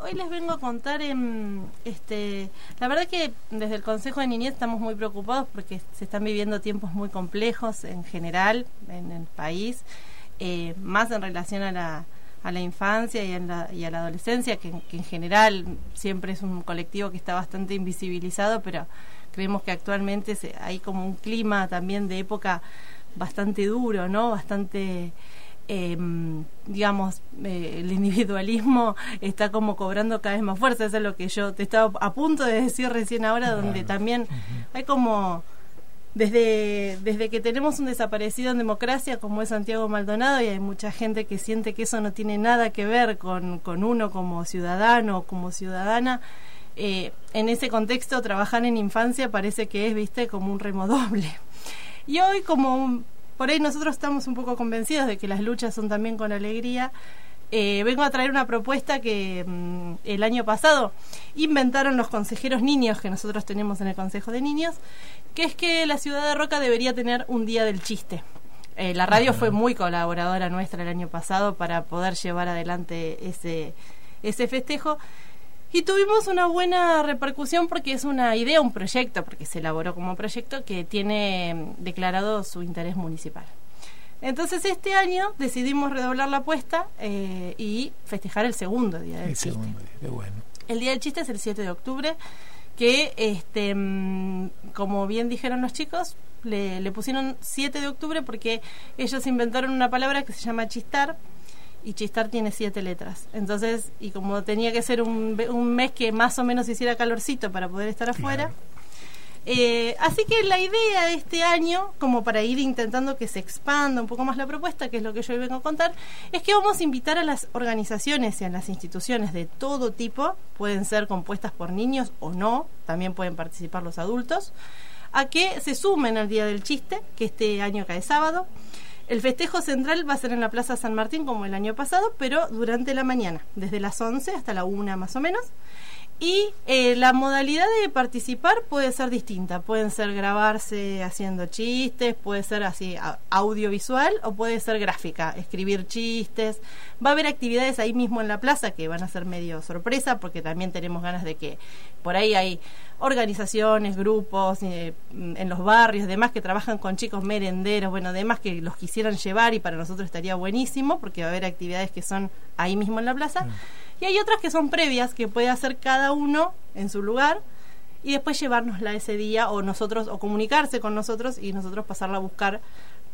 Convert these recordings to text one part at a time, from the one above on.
hoy les vengo a contar, en, este, la verdad que desde el Consejo de Niñez estamos muy preocupados porque se están viviendo tiempos muy complejos en general en el país, eh, más en relación a la, a la infancia y, la, y a la adolescencia, que, en general siempre es un colectivo que está bastante invisibilizado, pero creemos que actualmente hay como un clima también de época bastante duro, ¿no? Bastante eh, digamos, eh, el individualismo está como cobrando cada vez más fuerza. Eso es lo que yo te estaba a punto de decir recién ahora, donde también hay como, desde, desde que tenemos un desaparecido en democracia como es Santiago Maldonado, y hay mucha gente que siente que eso no tiene nada que ver con, con uno como ciudadano o como ciudadana. Eh, en ese contexto, trabajar en infancia parece que es, viste, como un remodoble. Y hoy, como un, por ahí nosotros estamos un poco convencidos de que las luchas son también con alegría. Eh, vengo a traer una propuesta que mm, el año pasado inventaron los consejeros niños que nosotros tenemos en el Consejo de Niños, que es que la ciudad de Roca debería tener un día del chiste. Eh, la radio fue muy colaboradora nuestra el año pasado para poder llevar adelante ese, ese festejo. Y tuvimos una buena repercusión porque es una idea, un proyecto, porque se elaboró como proyecto que tiene mm, declarado su interés municipal. Entonces este año decidimos redoblar la apuesta eh, y festejar el segundo día del chiste. El día del chiste es el 7 de octubre, que este mm, como bien dijeron los chicos, le, le pusieron 7 de octubre porque ellos inventaron una palabra que se llama chistar, y Chistar tiene siete letras. Entonces, y como tenía que ser un, un mes que más o menos hiciera calorcito para poder estar afuera, eh, así que la idea de este año, como para ir intentando que se expanda un poco más la propuesta, que es lo que yo hoy vengo a contar, es que vamos a invitar a las organizaciones y a las instituciones de todo tipo, pueden ser compuestas por niños o no, también pueden participar los adultos, a que se sumen al Día del Chiste, que este año cae sábado. El festejo central va a ser en la Plaza San Martín como el año pasado, pero durante la mañana, desde las 11 hasta la 1 más o menos. Y eh, la modalidad de participar puede ser distinta. Pueden ser grabarse haciendo chistes, puede ser así audiovisual o puede ser gráfica, escribir chistes. Va a haber actividades ahí mismo en la plaza que van a ser medio sorpresa porque también tenemos ganas de que por ahí hay organizaciones, grupos eh, en los barrios, demás que trabajan con chicos merenderos, bueno, demás que los quisieran llevar y para nosotros estaría buenísimo porque va a haber actividades que son ahí mismo en la plaza. Mm. Y hay otras que son previas, que puede hacer cada uno en su lugar y después llevárnosla ese día o nosotros, o comunicarse con nosotros y nosotros pasarla a buscar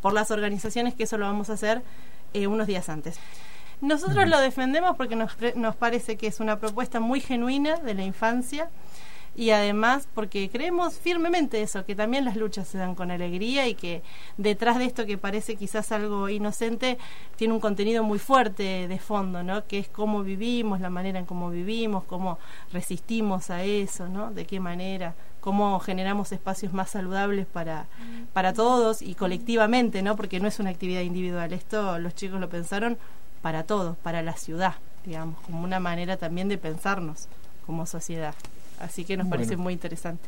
por las organizaciones, que eso lo vamos a hacer eh, unos días antes. Nosotros lo defendemos porque nos, nos parece que es una propuesta muy genuina de la infancia y además porque creemos firmemente eso, que también las luchas se dan con alegría y que detrás de esto que parece quizás algo inocente tiene un contenido muy fuerte de fondo, ¿no? Que es cómo vivimos, la manera en cómo vivimos, cómo resistimos a eso, ¿no? De qué manera cómo generamos espacios más saludables para, para todos y colectivamente, ¿no? Porque no es una actividad individual, esto los chicos lo pensaron para todos, para la ciudad, digamos, como una manera también de pensarnos como sociedad. Así que nos parece muy interesante.